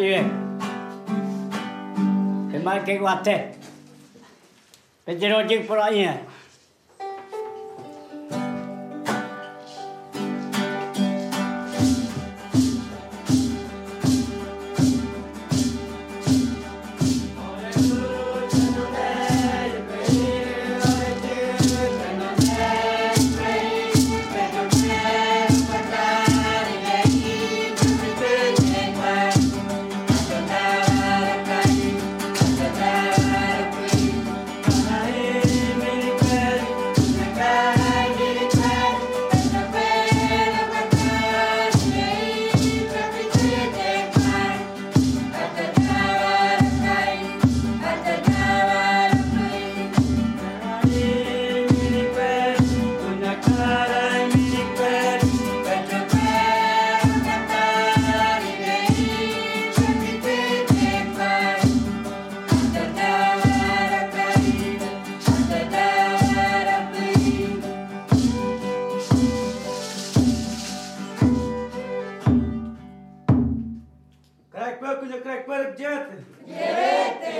Salut. E mai che guate. E giro di por aí. Crack păr, Cracpan, cuja Cracpan, Jeta. Jeta.